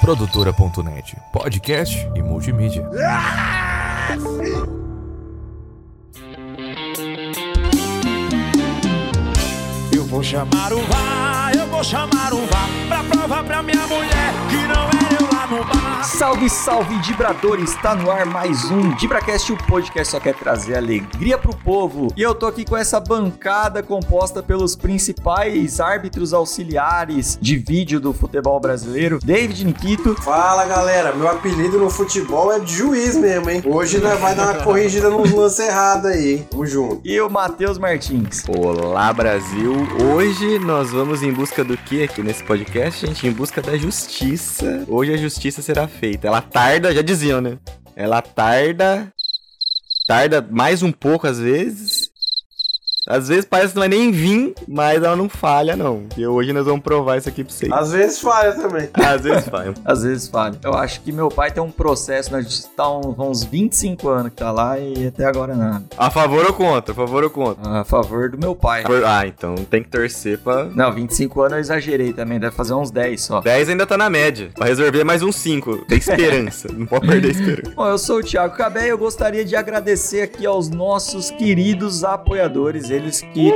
Produtora.net, podcast e multimídia. Eu vou chamar o VAR, eu vou chamar o VAR pra provar pra minha mulher que não é Salve, salve, Dibradores! Está no ar mais um Dibracast, o podcast só quer trazer alegria pro povo. E eu tô aqui com essa bancada composta pelos principais árbitros auxiliares de vídeo do futebol brasileiro, David Nikito, Fala galera, meu apelido no futebol é de juiz mesmo, hein? Hoje nós vai dar uma corrigida nos lances errados aí, hein? Tamo junto. e o Matheus Martins. Olá Brasil! Hoje nós vamos em busca do que aqui nesse podcast, gente? Em busca da justiça. Hoje a justiça será feita. Ela tarda, já diziam, né? Ela tarda. Tarda mais um pouco às vezes. Às vezes parece que não vai nem vir, mas ela não falha, não. E hoje nós vamos provar isso aqui pra vocês. Às vezes falha também. Às vezes falha. Às vezes falha. Eu acho que meu pai tem um processo na justiça, tá uns, uns 25 anos que tá lá e até agora nada. A favor ou contra? A favor ou contra? A favor do meu pai. Ah, então tem que torcer pra. Não, 25 anos eu exagerei também, deve fazer uns 10 só. 10 ainda tá na média. Pra resolver mais uns 5. Tem esperança. não pode perder a esperança. Bom, eu sou o Thiago Cabé e eu gostaria de agradecer aqui aos nossos queridos apoiadores, eles que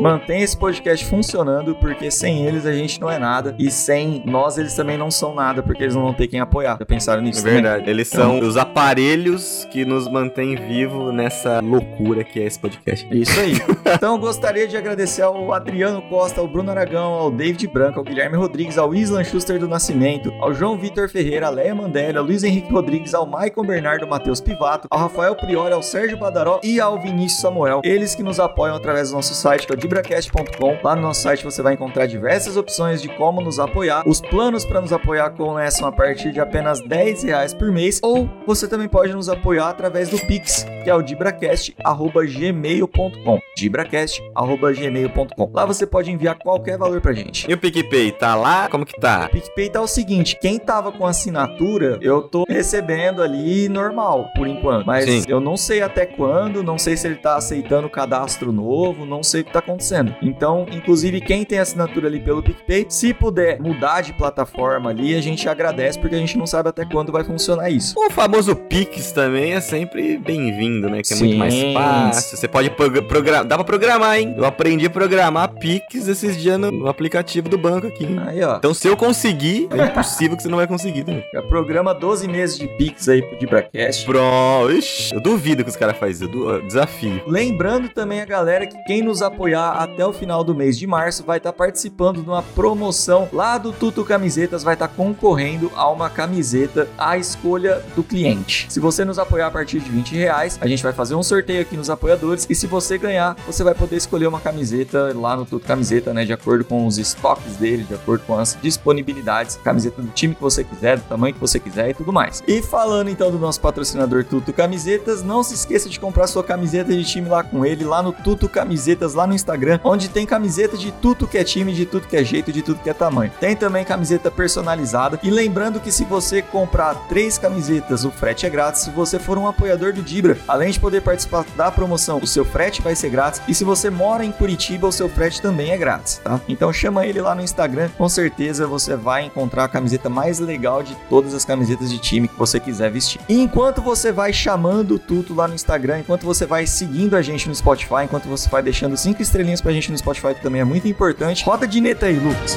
mantêm esse podcast funcionando, porque sem eles a gente não é nada, e sem nós eles também não são nada, porque eles não vão ter quem apoiar. Já pensaram nisso É também? verdade. Eles são os aparelhos que nos mantêm vivo nessa loucura que é esse podcast. Isso aí. Então eu gostaria de agradecer ao Adriano Costa, ao Bruno Aragão, ao David Branco, ao Guilherme Rodrigues, ao Islan Schuster do Nascimento, ao João Vitor Ferreira, à Leia Mandela, ao Luiz Henrique Rodrigues, ao Maicon Bernardo Matheus Pivato, ao Rafael Priori, ao Sérgio Badaró e ao Vinícius Samuel. Eles que nos apoiam através do nosso site, que é o dibracast.com. Lá no nosso site você vai encontrar diversas opções de como nos apoiar. Os planos para nos apoiar começam a partir de apenas 10 reais por mês. Ou você também pode nos apoiar através do Pix, que é o dibracast.gmail.com. dibracast.gmail.com. Lá você pode enviar qualquer valor pra gente. E o PicPay, tá lá? Como que tá? PicPay tá o seguinte, quem tava com assinatura, eu tô recebendo ali normal, por enquanto. Mas Sim. eu não sei até quando, não sei se ele tá aceitando cadastro novo, não sei o que tá acontecendo. Então, inclusive, quem tem assinatura ali pelo PicPay, se puder mudar de plataforma ali, a gente agradece, porque a gente não sabe até quando vai funcionar isso. O famoso Pix também é sempre bem-vindo, né? Que é Sim. muito mais fácil. Você pode programar. Dá pra programar, hein? Eu aprendi a programar Pix esses dias no, aplicativo do banco aqui. hein? Aí, ó. Então, se eu conseguir, é impossível que você não vai conseguir também. Já programa 12 meses de Pix aí pro Dibracast. Pronto. Ixi, eu duvido que os caras fazem isso. Eu desafio. Lembrando também a galera que quem nos apoiar até o final do mês de março vai estar participando de uma promoção lá do Tuto Camisetas, vai estar concorrendo a uma camiseta à escolha do cliente. Se você nos apoiar a partir de 20 reais, a gente vai fazer um sorteio aqui nos apoiadores e se você ganhar, você vai poder escolher uma camiseta lá no Tuto Camiseta, né, de acordo com os estoques dele, de acordo com as disponibilidades, camiseta do time que você quiser, do tamanho que você quiser e tudo mais. E falando então do nosso patrocinador Tuto Camisetas, não se esqueça de comprar sua camiseta de time lá com ele, lá no Tuto Camisetas, lá no Instagram, onde tem camiseta de tudo que é time, de tudo que é jeito, de tudo que é tamanho. Tem também camiseta personalizada. E lembrando que se você comprar três camisetas, o frete é grátis. Se você for um apoiador do Dibra, além de poder participar da promoção, o seu frete vai ser grátis. E se você mora em Curitiba, o seu frete também é grátis, tá? Então chama ele lá no Instagram, com certeza você vai encontrar a camiseta mais legal de todas as camisetas de time que você quiser vestir. E enquanto você vai chamando o Tuto lá no Instagram, enquanto você vai seguindo a gente no Spotify, enquanto você vai deixando cinco estrelinhas pra gente no Spotify, que também é muito importante, roda de neta aí, Lucas.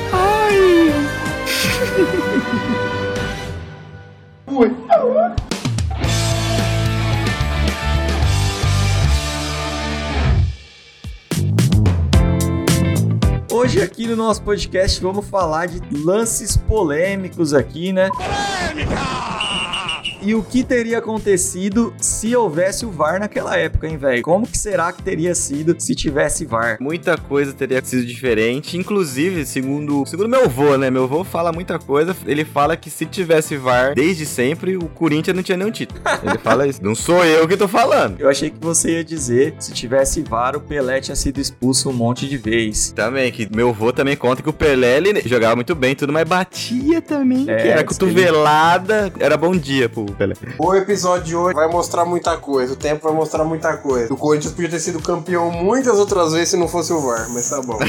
Hoje aqui no nosso podcast vamos falar de lances polêmicos aqui, né? E o que teria acontecido se houvesse o VAR naquela época, hein, velho? Como que será que teria sido se tivesse VAR? Muita coisa teria sido diferente. Inclusive, segundo, segundo meu avô, né? Meu avô fala muita coisa. Ele fala que se tivesse VAR desde sempre, o Corinthians não tinha nenhum título. Ele fala isso. Não sou eu que tô falando. Eu achei que você ia dizer, se tivesse VAR, o Pelé tinha sido expulso um monte de vez. Também, que meu avô também conta que o Pelé ele jogava muito bem, tudo, mas batia também. É, era que ele- cotovelada. Era bom dia pro, Pelé. O episódio de hoje vai mostrar muita coisa. O tempo vai mostrar muita coisa. O Corinthians podia ter sido campeão muitas outras vezes se não fosse o VAR, mas tá bom.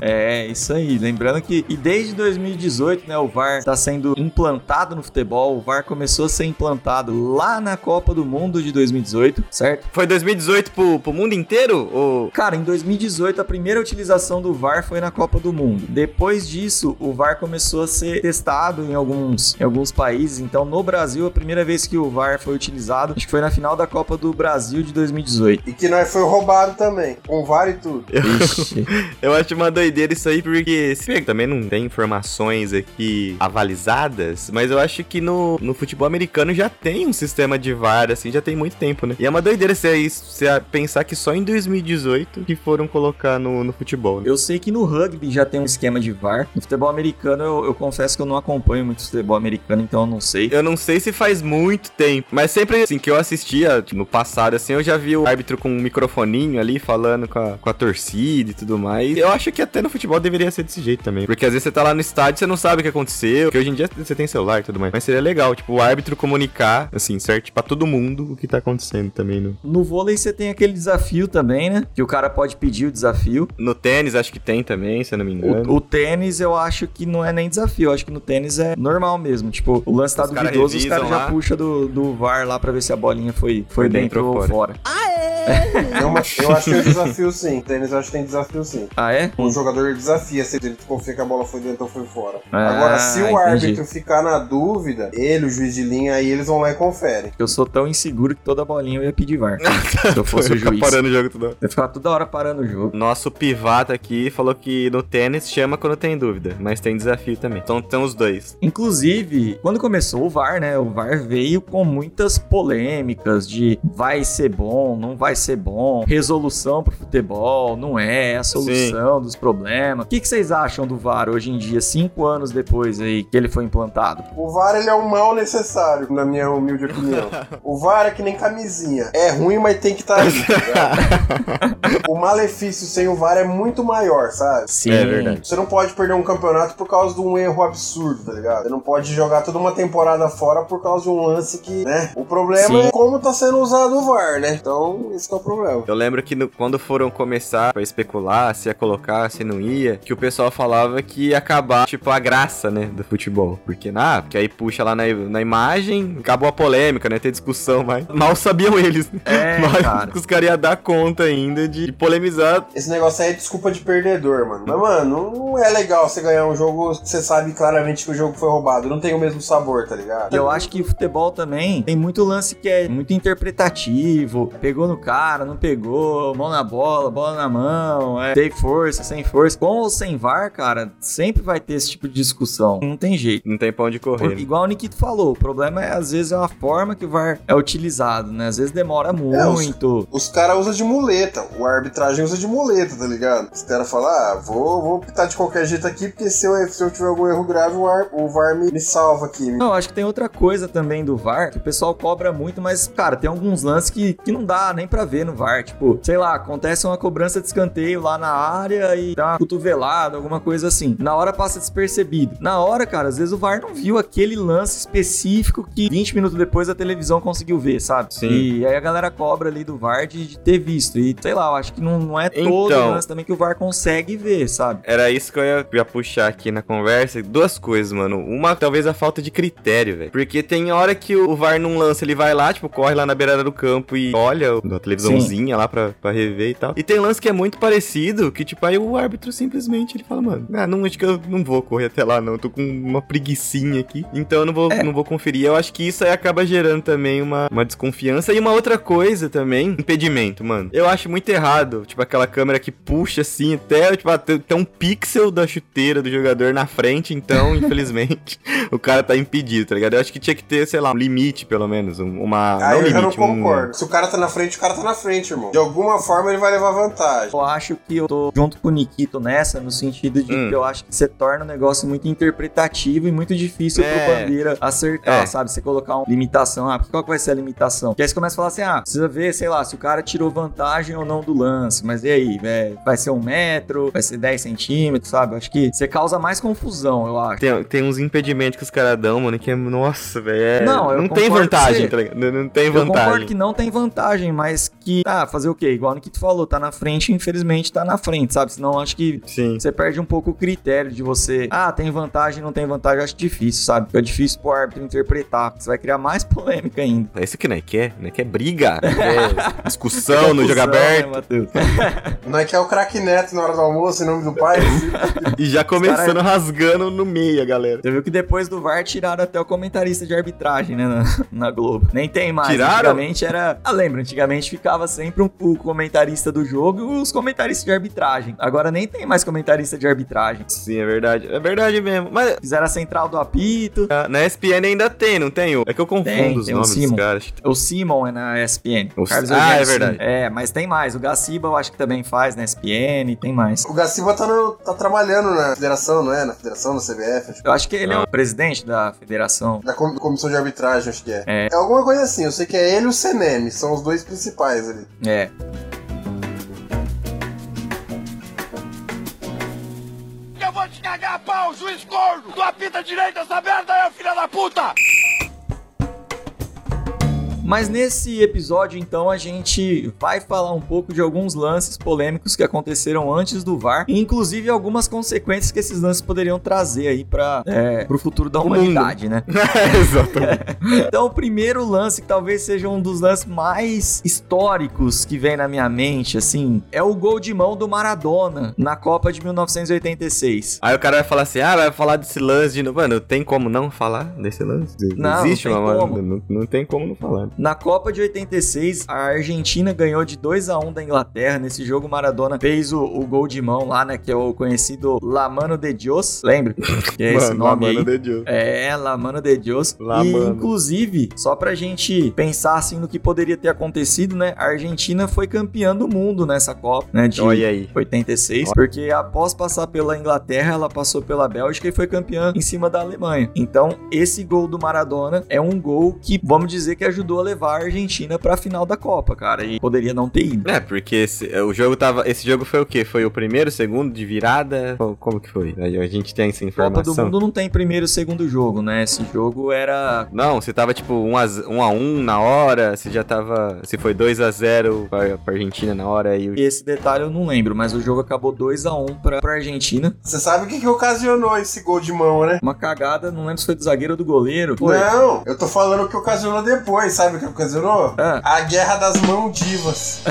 É, isso aí. Lembrando que e desde 2018, né, o VAR está sendo implantado no futebol. O VAR começou a ser implantado lá na Copa do Mundo de 2018, certo? Foi 2018 pro, pro mundo inteiro? Ou... Cara, em 2018 a primeira utilização do VAR foi na Copa do Mundo. Depois disso, o VAR começou a ser testado em alguns, em alguns países. Então, no Brasil, primeira vez que o VAR foi utilizado, acho que foi na final da Copa do Brasil de 2018. E que nós foi roubado também, com VAR e tudo. Ixi. Eu acho uma doideira isso aí, porque se bem que também não tem informações aqui avalizadas, mas eu acho que no, no futebol americano já tem um sistema de VAR, assim, já tem muito tempo, né? E é uma doideira você, você pensar que só em 2018 que foram colocar no, no futebol, né? Eu sei que no rugby já tem um esquema de VAR. No futebol americano, eu, eu confesso que eu não acompanho muito futebol americano, então eu não sei. Eu não sei se faz muito tempo, mas sempre assim que eu assistia tipo, no passado, assim, eu já vi o árbitro com um microfoninho ali falando com a, com a torcida e tudo mais. Eu acho que até no futebol deveria ser desse jeito também. Porque às vezes você tá lá no estádio e você não sabe o que aconteceu. Porque hoje em dia você tem celular e tudo mais. Mas seria legal, tipo, o árbitro comunicar, assim, certo? Pra todo mundo o que tá acontecendo também no, No vôlei você tem aquele desafio também, né? Que o cara pode pedir o desafio. no tênis, acho que tem também, se eu não me engano. O, o tênis eu acho que não é nem desafio, eu acho que no tênis é normal mesmo. Tipo, o lance tá Os cara duvidoso, os revisam caras já lá. puxam do, do VAR lá pra ver se a bolinha foi, foi, Foi dentro, dentro ou fora. Eu, eu acho que tem desafio sim. Tênis eu acho que tem desafio sim. Ah, é? O jogador desafia se ele confia que a bola foi dentro ou foi fora. Ah, Agora, se o entendi. árbitro ficar na dúvida, ele, o juiz de linha, aí eles vão lá e conferem. Eu sou tão inseguro que toda bolinha eu ia pedir VAR. se eu fosse o Ficar juiz. parando o jogo tudo. Eu ia ficar toda hora parando o jogo. Nosso pivata aqui falou que no tênis chama quando tem dúvida, mas tem desafio também. Então tem os dois. Inclusive, quando começou o VAR, né? O VAR veio com muitas polêmicas de vai ser bom, não vai ser bom, resolução pro futebol, não é, é a solução dos problemas. O que, que vocês acham do VAR hoje em dia, cinco anos depois aí que ele foi implantado? O VAR ele é um mal necessário, na minha humilde opinião. O VAR é que nem camisinha. É ruim, mas tem que estar ali. tá ligado? o malefício sem o VAR é muito maior, sabe? Sim, É verdade. Você não pode perder um campeonato por causa de um erro absurdo, tá ligado? Você não pode jogar toda uma temporada fora por causa de um lance que, né? O problema Sim. é como tá sendo usado o VAR, né? Então, esse que é o problema. Eu lembro que no- quando foram começar a especular se ia colocar, se não ia, que o pessoal falava que ia acabar, tipo, a graça, né, do futebol. Porque, ah, porque aí puxa lá na, na imagem, acabou a polêmica, né, ter discussão, mas mal sabiam eles. né? É, mas cara. os caras iam dar conta ainda de polemizar. Esse negócio aí é desculpa de perdedor, mano. Mas, mano, não é legal você ganhar um jogo que você sabe claramente que o jogo foi roubado. Não tem o mesmo sabor, tá ligado? Eu acho que o futebol também tem muito lance que é muito interpretativo. Pegou no cara, não pegou, mão na bola, bola na mão, é, tem força, sem força. Com ou sem VAR, cara, sempre vai ter esse tipo de discussão. Não tem jeito. Não tem pão de correr. Porque, igual o Nikito falou, o problema é, às vezes, é a forma que o VAR é utilizado, né? Às vezes demora É, os- muito. Os caras usam de muleta. O arbitragem usa de muleta, tá ligado? Os caras falam, ah, vou, vou pitar de qualquer jeito aqui, porque se eu, se eu tiver algum erro grave, o, ar- o VAR me, me salva aqui. Não, acho que tem outra coisa também do VAR, que o pessoal cobra muito, mas, cara, tem alguns lances que, que não dá nem pra ver no VAR. Tipo, sei lá, acontece uma cobrança de escanteio lá na área e dá uma cotovelada, alguma coisa assim. Na hora passa despercebido. Na hora, cara, às vezes o VAR não viu aquele lance específico que 20 minutos depois a televisão conseguiu ver, sabe? Sim. E aí a galera cobra ali do VAR de, de ter visto. E, sei lá, eu acho que não, não é todo Então. lance também que o VAR consegue ver, sabe? Era isso que eu ia, ia puxar aqui na conversa. Duas coisas, mano. Uma, talvez a falta de critério, velho. Porque tem hora que o VAR não lança, ele vai lá, tipo, corre lá na beirada do campo e olha a televisãozinha lá pra, pra rever e tal. E tem lance que é muito parecido, que, tipo, aí o árbitro simplesmente ele fala, mano, ah, não, acho que eu não vou correr até lá, não. Eu tô com uma preguicinha aqui. Então eu não vou, não vou conferir. Eu acho que isso aí acaba gerando também uma, uma desconfiança. E uma outra coisa também, impedimento, mano. Eu acho muito errado, tipo, aquela câmera que puxa assim até, tipo, até tem um pixel da chuteira do jogador na frente, então, infelizmente, o cara tá impedido, tá ligado? Eu acho que tinha que ter, sei lá, um limite, pelo menos, um- uma... Aí eu já não limite, um- concordo. Se o cara tá na frente, o cara tá tá na frente, irmão. De alguma forma ele vai levar vantagem. Eu acho que eu tô junto com o Nikito nessa, no sentido de Hum. que eu acho que você torna o negócio muito interpretativo e muito difícil É. pro Bandeira acertar, É. sabe? Você colocar uma limitação, ah, qual que vai ser a limitação? Porque aí você começa a falar assim, ah, precisa ver, sei lá, se o cara tirou vantagem ou não do lance, mas e aí? É, vai ser um metro, vai ser 10 centímetros, sabe? Eu acho que você causa mais confusão, eu acho. Tem, tem uns impedimentos que os caras dão, mano, que é. Nossa, velho. É- Não, eu não tem vantagem, tá ligado? Não, não tem Eu concordo vantagem. que não tem vantagem, mas que, ah, fazer o quê? Igual o Nikito falou, tá na frente, infelizmente tá na frente, sabe? Senão acho que Sim. Você perde um pouco o critério de você. Ah, tem vantagem, não tem vantagem. Acho difícil, sabe? Fica difícil pro árbitro interpretar. Você vai criar mais polêmica ainda. É isso que não é quer, não é quer briga, não quer discussão no jogo Confusão, aberto. né? Não é que é o craque Neto na hora do almoço, em nome do pai? E já começando rasgando no meio, a galera. Você viu que depois do VAR tiraram até o comentarista de arbitragem, né? Na, na Globo. Nem tem mais. Tiraram? Antigamente era. Ah, lembra? Antigamente ficava sempre um, o comentarista do jogo e os comentaristas de arbitragem. Agora nem tem mais comentarista de arbitragem. Sim, é verdade. É verdade mesmo. Mas Fizeram a central do apito. ah, na ESPN ainda tem, não tem? É que eu confundo Tem, os tem nomes dos caras. O Simon é na ESPN. O- Carlos Ah, Eugênio é verdade. Simon. É, mas tem mais. O Gaciba eu acho que também faz na ESPN, tem mais. O Gaciba tá, no- tá trabalhando na federação, não é? Na federação, na CBF, acho que Eu acho que ele é o presidente da federação. Da com- comissão de arbitragem, acho que é. É. É alguma coisa assim, eu sei que é ele e o Seneme, são os dois principais ali. É. Eu vou te cagar a pau, juiz corno! Tua pita direita, essa merda é, filha da puta! Mas nesse episódio, então, a gente vai falar um pouco de alguns lances polêmicos que aconteceram antes do VAR, e inclusive algumas consequências que esses lances poderiam trazer aí para é, o futuro da humanidade, né? Exatamente. Então, o primeiro lance, que talvez seja um dos lances mais históricos que vem na minha mente, assim, é o gol de mão do Maradona na Copa de 1986. Aí o cara vai falar assim: ah, vai falar desse lance de novo. Mano, tem como não falar desse lance? Não, Existe não tem uma como. Não, não tem como não falar. Na Copa de 86, a Argentina ganhou de 2 a 1 da Inglaterra. Nesse jogo, Maradona fez o, o gol de mão lá, né? Que é o conhecido La Mano de Dios. Lembra? Que é esse Mano, nome mano aí. de Deus. É, La Mano de Dios. La e, Mano. inclusive, só pra gente pensar assim no que poderia ter acontecido, né? A Argentina foi campeã do mundo nessa Copa, né? De Olha aí. 86, porque após passar pela Inglaterra, ela passou pela Bélgica e foi campeã em cima da Alemanha. Então, esse gol do Maradona é um gol que, vamos dizer, que ajudou levar a Argentina pra final da Copa, cara, e poderia não ter ido. É, porque esse, o jogo tava. Esse jogo foi o quê? Foi o primeiro, segundo de virada? Como, como que foi? A, gente tem essa Copa informação. do Mundo não tem primeiro e segundo jogo, né? Esse jogo era Não, se tava tipo 1 a, 1 a 1 na hora, se já tava. Se foi 2 a 0 pra, pra Argentina na hora e o. esse detalhe eu não lembro, mas o jogo acabou 2 a 1 pra, pra Argentina. Você sabe o que, que ocasionou esse gol de mão, né? Uma cagada, não lembro se foi do zagueiro ou do goleiro. Foi. Não, eu tô falando o que ocasionou depois, sabe o que ocasionou? Ah. A guerra das mãodivas.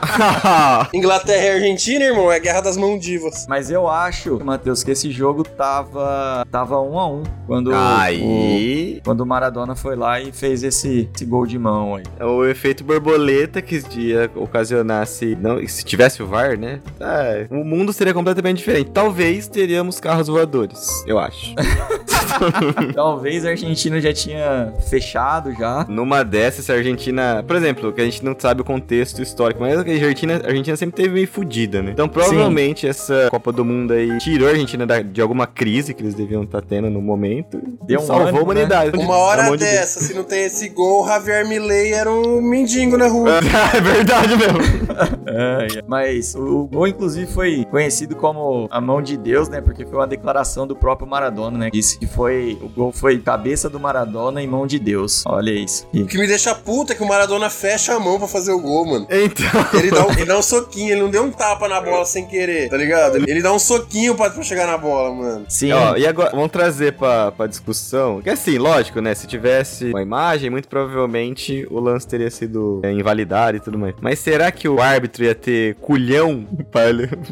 Inglaterra e Argentina, irmão, é a guerra das mãodivas. Mas eu acho, Matheus, que esse jogo tava tava 1 a 1 quando o, Aí. quando o Maradona foi lá e fez esse, esse gol de mão aí. O efeito borboleta que ia ocasionar se, não, se tivesse o VAR, né? É, o mundo seria completamente diferente. Talvez teríamos carros voadores, eu acho. Talvez a Argentina já tinha fechado já. Numa dessas, se a Argentina. Por exemplo, que a gente não sabe o contexto histórico, mas a Argentina, a Argentina sempre teve meio fodida, né? Então provavelmente essa Copa do Mundo aí tirou a Argentina da- de alguma crise que eles deviam estar tendo no momento. Deu um salvou ânimo, a humanidade. Uma Pelo hora de Deus. dessa, se não tem esse gol, o Javier Milei era um mendigo na rua. é verdade mesmo. É, mas o, o gol, inclusive, foi conhecido como a mão de Deus, né? Porque foi uma declaração do próprio Maradona, né? Disse que foi. O gol foi cabeça do Maradona e mão de Deus. Olha isso. E- que me deixa puta é que o Maradona fecha a mão pra fazer o gol, mano. Então. Ele dá, um, ele dá um soquinho, ele não deu um tapa na bola sem querer, tá ligado? Ele dá um soquinho pra, pra chegar na bola, mano. Sim. Ó, e agora, vamos trazer pra, pra discussão. Que assim, lógico, né? Se tivesse uma imagem, muito provavelmente o lance teria sido é, invalidado e tudo mais. Mas será que o árbitro ia ter culhão pra,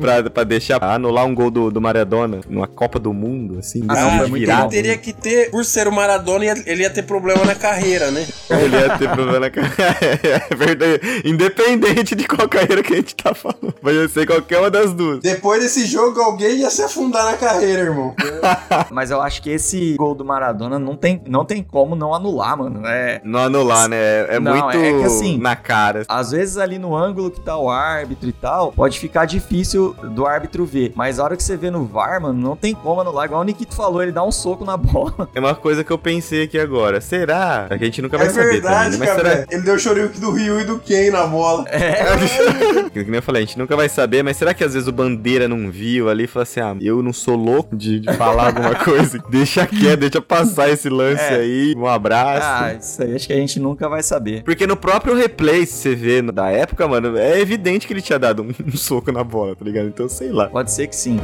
pra, pra deixar anular um gol do, do Maradona numa Copa do Mundo, assim, Ah, não, decidir foi muito virar. bom. Ele teria que ter, por ser o Maradona, ele ia ter problema na carreira, né? Ele ia ter problema na carreira. É verdade. Independente de qual carreira que a gente tá falando. Vai ser qualquer uma das duas. Depois desse jogo, alguém ia se afundar na carreira, irmão. Mas eu acho que esse gol do Maradona não tem, não tem como não anular, mano. É, Não anular, né? É Não, muito é que assim- na cara. Às vezes ali no ângulo que tá o árbitro e tal, pode ficar difícil do árbitro ver. Mas a hora que você vê no VAR, mano, não tem como anular. Igual o Nikito falou, ele dá um soco na bola. É uma coisa que eu pensei aqui agora. Será? É que a gente nunca vai É saber verdade, também. né? Mas cara. será? Ele deu o chorinho do Rio e do Ken na bola. Que nem eu falei, a gente nunca vai saber, mas será que às vezes o Bandeira não viu ali e falou assim: ah, eu não sou louco de, de falar alguma coisa? Deixa quieto, deixa passar esse lance É. aí. Um abraço. Ah, isso aí acho que a gente nunca vai saber. Porque no próprio replay, se você vê da época, mano, é evidente que ele tinha dado um, um soco na bola, tá ligado? Então, sei lá. Pode ser que sim.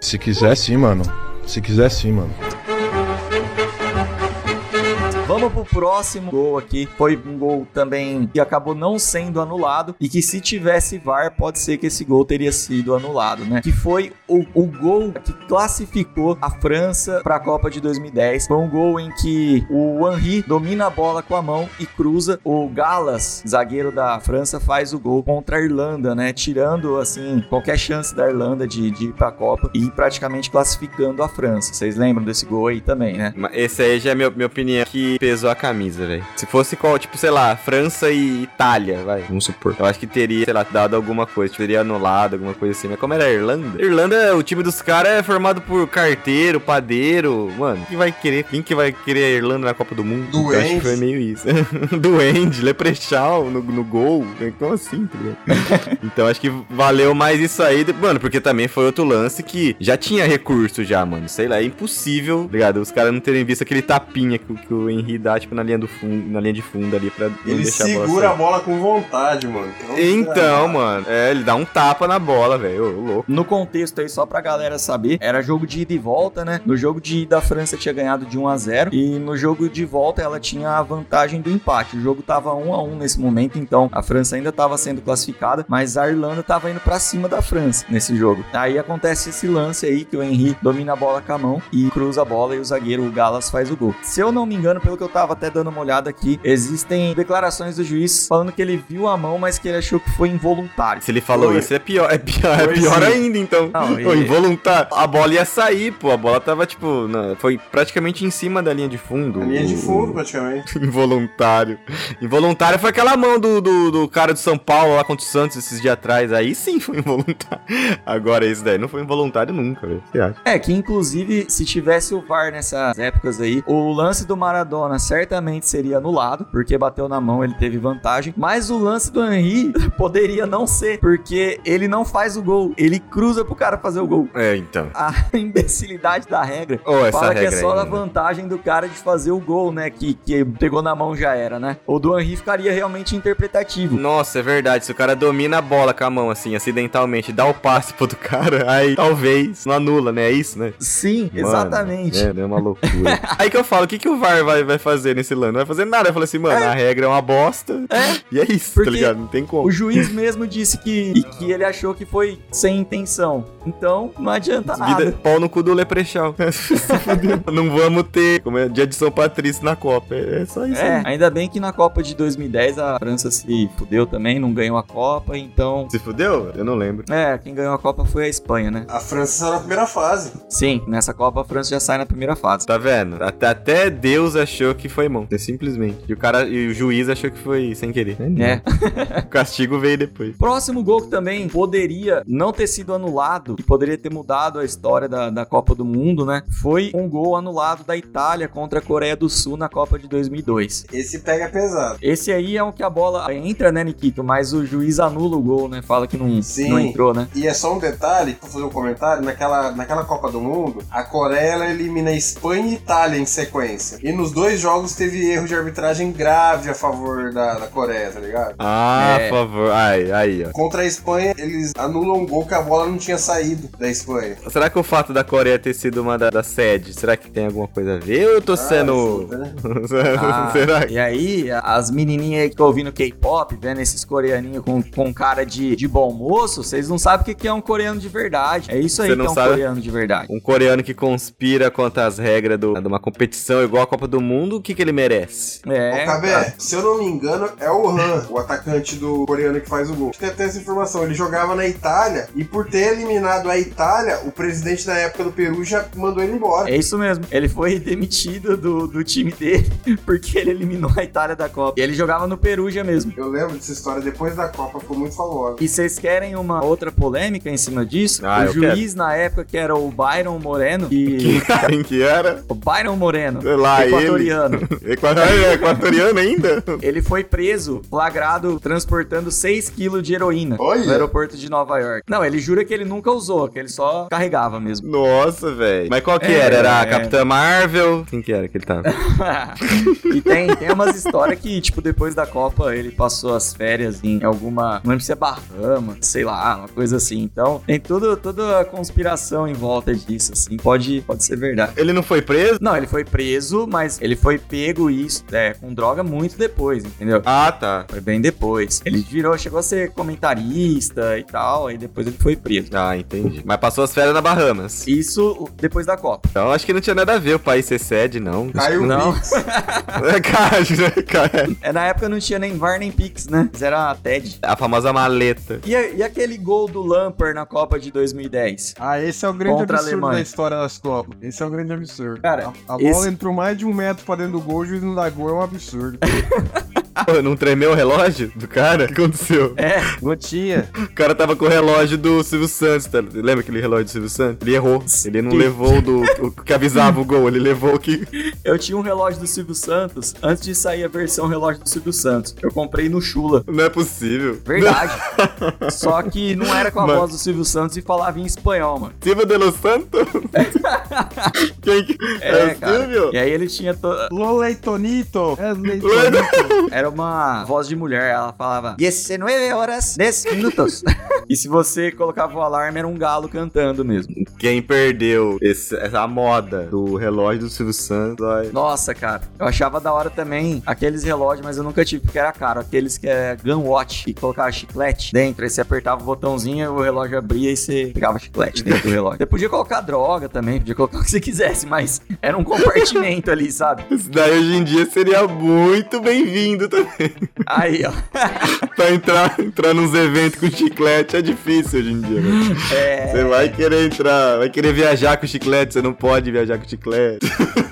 Se quiser sim, mano. Se quiser sim, mano. Vamos pro próximo gol aqui. Foi um gol também que acabou não sendo anulado e que se tivesse VAR, pode ser que esse gol teria sido anulado, né? Que foi o, o gol que classificou a França para a Copa de 2010. Foi um gol em que o Henry domina a bola com a mão e cruza. O Galas, zagueiro da França, faz o gol contra a Irlanda, né? Tirando, assim, qualquer chance da Irlanda de, de ir pra Copa e praticamente classificando a França. Vocês lembram desse gol aí também, né? Esse aí já é minha, minha opinião que pesou a camisa, velho. Se fosse qual, tipo, sei lá, França e Itália, vai, vamos supor. Eu acho que teria, sei lá, dado alguma coisa, teria anulado, alguma coisa assim. Mas como era a Irlanda? Irlanda, o time dos caras é formado por carteiro, padeiro. Mano, quem vai querer? Quem que vai querer a Irlanda na Copa do Mundo? Então, acho que Duende. foi meio isso. Duende, Leprechal no, no gol. Como assim, tá ligado? Então acho que valeu mais isso aí, mano, porque também foi outro lance que já tinha recurso já, mano. Sei lá, é impossível, tá ligado? Os caras não terem visto aquele tapinha que, o- que o Dá, tipo, na linha do fundo, na linha de fundo ali pra não Ele deixar a bola segura a bola com vontade, mano. Então, mano, é, ele dá um tapa na bola, velho. Ô, louco. No contexto aí, só pra galera saber, era jogo de ida e volta, né? No jogo de ida, a França tinha ganhado de 1 a 0 e no jogo de volta ela tinha a vantagem do empate. O jogo tava 1 a 1 nesse momento, então a França ainda tava sendo classificada, mas a Irlanda tava indo pra cima da França nesse jogo. Aí acontece esse lance aí que o Henry domina a bola com a mão e cruza a bola e o zagueiro o Galas faz o gol. Se eu não me engano, pelo que eu tava até dando uma olhada aqui, existem declarações do juiz falando que ele viu a mão, mas que ele achou que foi involuntário. Se ele falou Foi. isso, é pior, é pior, é pior sim. ainda, então. Não, e- involuntário. A bola ia sair, pô. A bola tava, tipo, na- foi praticamente em cima da linha de fundo. A linha de fundo, praticamente. Involuntário. Involuntário foi aquela mão do, do, do cara de São Paulo lá contra o Santos esses dias atrás. Aí sim foi involuntário. Agora esse daí não foi involuntário nunca, velho. Você acha? É, que inclusive, se tivesse o VAR nessas épocas aí, o lance do Maradona certamente seria anulado, porque bateu na mão, ele teve vantagem. Mas o lance do Henry poderia não ser, porque ele não faz o gol, ele cruza pro cara fazer o gol. É, então. A imbecilidade da regra essa fala que é só da né? vantagem do cara de fazer o gol, né? Que, que pegou na mão já era, né? O do Henry ficaria realmente interpretativo. Nossa, é verdade. Se o cara domina a bola com a mão, assim, acidentalmente, dá o passe pro outro cara, aí talvez não anula, né? É isso, né? Sim, Mano, exatamente. É, é uma loucura. aí que eu falo, o que, que o VAR vai, vai fazer nesse lance? Não vai fazer nada. Eu falo assim, mano, a regra é uma bosta. É. E é isso, Porque tá ligado? Não tem como. O juiz mesmo disse que, que ele achou que foi sem intenção. Então, não adianta Vida, nada. pau no cu do Leprechal. Se fudeu. não vamos ter como é, dia de São Patrício na Copa. É, é só isso É, aí. ainda bem que na Copa de 2010 a França se fudeu também, não ganhou a Copa, então. Se fudeu? Eu não lembro. É, quem ganhou a Copa foi a Espanha, né? A França saiu na primeira fase. Sim, nessa Copa a França já sai na primeira fase. Tá vendo? Até, até Deus achou que foi mão. É simplesmente. E o cara e o juiz achou que foi sem querer. É. O castigo veio depois. Próximo gol que também poderia não ter sido anulado e poderia ter mudado a história da, da Copa do Mundo, né? Foi um gol anulado da Itália contra a Coreia do Sul na Copa de 2002. Esse pega pesado. Esse aí é um que a bola entra, né, Nikito? Mas o juiz anula o gol, né? Fala que não, Sim. não entrou, né? E é só um detalhe, vou fazer um comentário, naquela, naquela Copa do Mundo, a Coreia ela elimina Espanha e Itália em sequência. E nos dois dois jogos teve erro de arbitragem grave a favor da, da Coreia, tá ligado? Ah, É. por favor. Aí, aí, ó. Contra a Espanha, eles anulam um gol que a bola não tinha saído da Espanha. Será que o fato da Coreia ter sido uma da, da sede, será que tem alguma coisa a ver? Ou eu tô sendo. Ah, né? Ah, será? E aí, as menininhas aí que estão ouvindo K-pop, vendo esses coreaninhos com, com cara de, de bom moço, vocês não sabem o que é um coreano de verdade. É isso aí Você que não é um sabe? coreano de verdade. Um coreano que conspira contra as regras do- de uma competição igual a Copa do Mundo, o que, que ele merece? É, Ô, Cabé, cara. se eu não me engano, é o Han, o atacante do coreano que faz o gol. Tem até essa informação. Ele jogava na Itália e por ter eliminado a Itália, o presidente na época do Peru já mandou ele embora. É isso mesmo. Ele foi demitido do, do time dele porque ele eliminou a Itália da Copa. E ele jogava no Perugia mesmo. Eu lembro dessa história depois da Copa, ficou muito famosa. E vocês querem uma outra polêmica em cima disso? Ah, o juiz na época que era o Byron Moreno, que Quem que era? o Byron Moreno, Sei lá, ele. Equatoriano, equatoriano ainda? Ele foi preso, flagrado, transportando 6 quilos de heroína Olha. no aeroporto de Nova York. Não, ele jura que ele nunca usou, que ele só carregava mesmo. Nossa, velho. Mas qual que É, era? Era a é. Capitã Marvel? Quem que era que ele tava? e tem, tem umas histórias que, tipo, depois da Copa, ele passou as férias em alguma. Não lembro se é Bahamas, sei lá, uma coisa assim. Então, tem tudo, toda a conspiração em volta disso, assim. Pode, pode ser verdade. Ele não foi preso? Não, ele foi preso, mas ele foi pego isso, é, com droga muito depois, entendeu? Ah, tá. Foi bem depois. Ele virou, chegou a ser comentarista e tal, aí depois ele foi preso. Ah, entendi. Mas passou as férias na Bahamas. Isso depois da Copa. Então acho que não tinha nada a ver o país ser sede, não. Caiu o Não. Pix. É, cara, né? É, na época não tinha nem VAR nem Pix, né? Mas era a TED. A famosa maleta. E, e aquele gol do Lampard na Copa de 2010? Ah, esse é o grande absurdo da história das Copas. Esse é o grande absurdo. Cara, a, a esse- bola entrou mais de um metro pra dentro do gol, o juiz não dá gol, é um absurdo. Pô, não tremeu o relógio do cara? O que aconteceu? É, Gotinha. O cara tava com o relógio do Silvio Santos, tá? Lembra aquele relógio do Silvio Santos? Ele errou. Ele não Que- levou do, o que avisava o gol, ele levou o que. eu tinha um relógio do Silvio Santos antes de sair a versão relógio do Silvio Santos. Eu comprei no Chula. Não é possível. Verdade. Só que não era com a Mano. voz do Silvio Santos e falava em espanhol, mano. Silvio de los Santos? Quem que. É, o cara. Silvio? E aí ele tinha. to- Loleitonito. É Leitonito. Era uma voz de mulher. Ela falava 19 horas 10 minutos. e se você colocava o alarme, era um galo cantando mesmo. Quem perdeu esse- essa moda do relógio do Silvio Santos, ai, Nossa, cara. Eu achava da hora também aqueles relógios, mas eu nunca tive porque era caro. Aqueles que é gun watch e colocava chiclete dentro. Aí você apertava o botãozinho, o relógio abria e você pegava chiclete dentro do relógio. Você podia colocar droga também, podia colocar o que você quisesse, mas era um compartimento ali, sabe? Isso daí hoje em dia seria muito bem-vindo também. Aí, ó. pra entrar, entrar nos eventos com chiclete é difícil hoje em dia? É. Você vai querer entrar, vai querer viajar com chiclete, você não pode viajar com chiclete.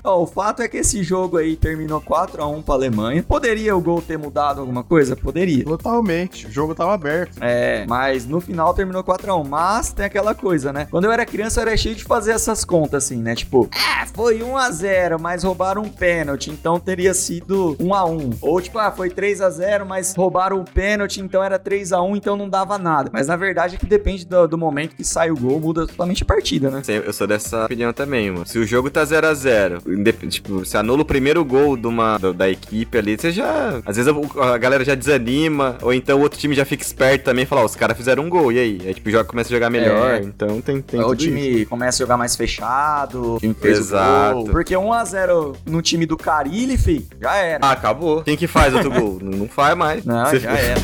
Ó, o fato é que esse jogo aí terminou 4x1 pra Alemanha. Poderia o gol ter mudado alguma coisa? Poderia. Totalmente. O jogo tava aberto. É, mas no final terminou 4x1. Mas tem aquela coisa, né? Quando eu era criança, eu era cheio de fazer essas contas assim, né? Tipo, ah, foi 1x0, mas roubaram um pênalti, então teria sido 1x1. Ou tipo, ah, foi 3x0, mas roubaram o pênalti, então era 3x1, então não dava nada. Mas na verdade é que depende do, do momento que sai o gol, muda totalmente a partida, né? Sim, Eu sou dessa opinião também, mano. Se o jogo tá 0x0, indep- tipo, se anula o primeiro gol de uma, da, equipe ali, você já. Às vezes a, galera já desanima, ou então o outro time já fica esperto também e fala, ó, os caras fizeram um gol, e aí? Aí, tipo, joga, começa a jogar melhor. É. Então tem, tem o time começa a jogar mais fechado, Exato. Porque 1x0 no time do Carilli, fi, já era. Ah, acabou. Quem que faz outro gol? Não faz mais. Não, Você- já era.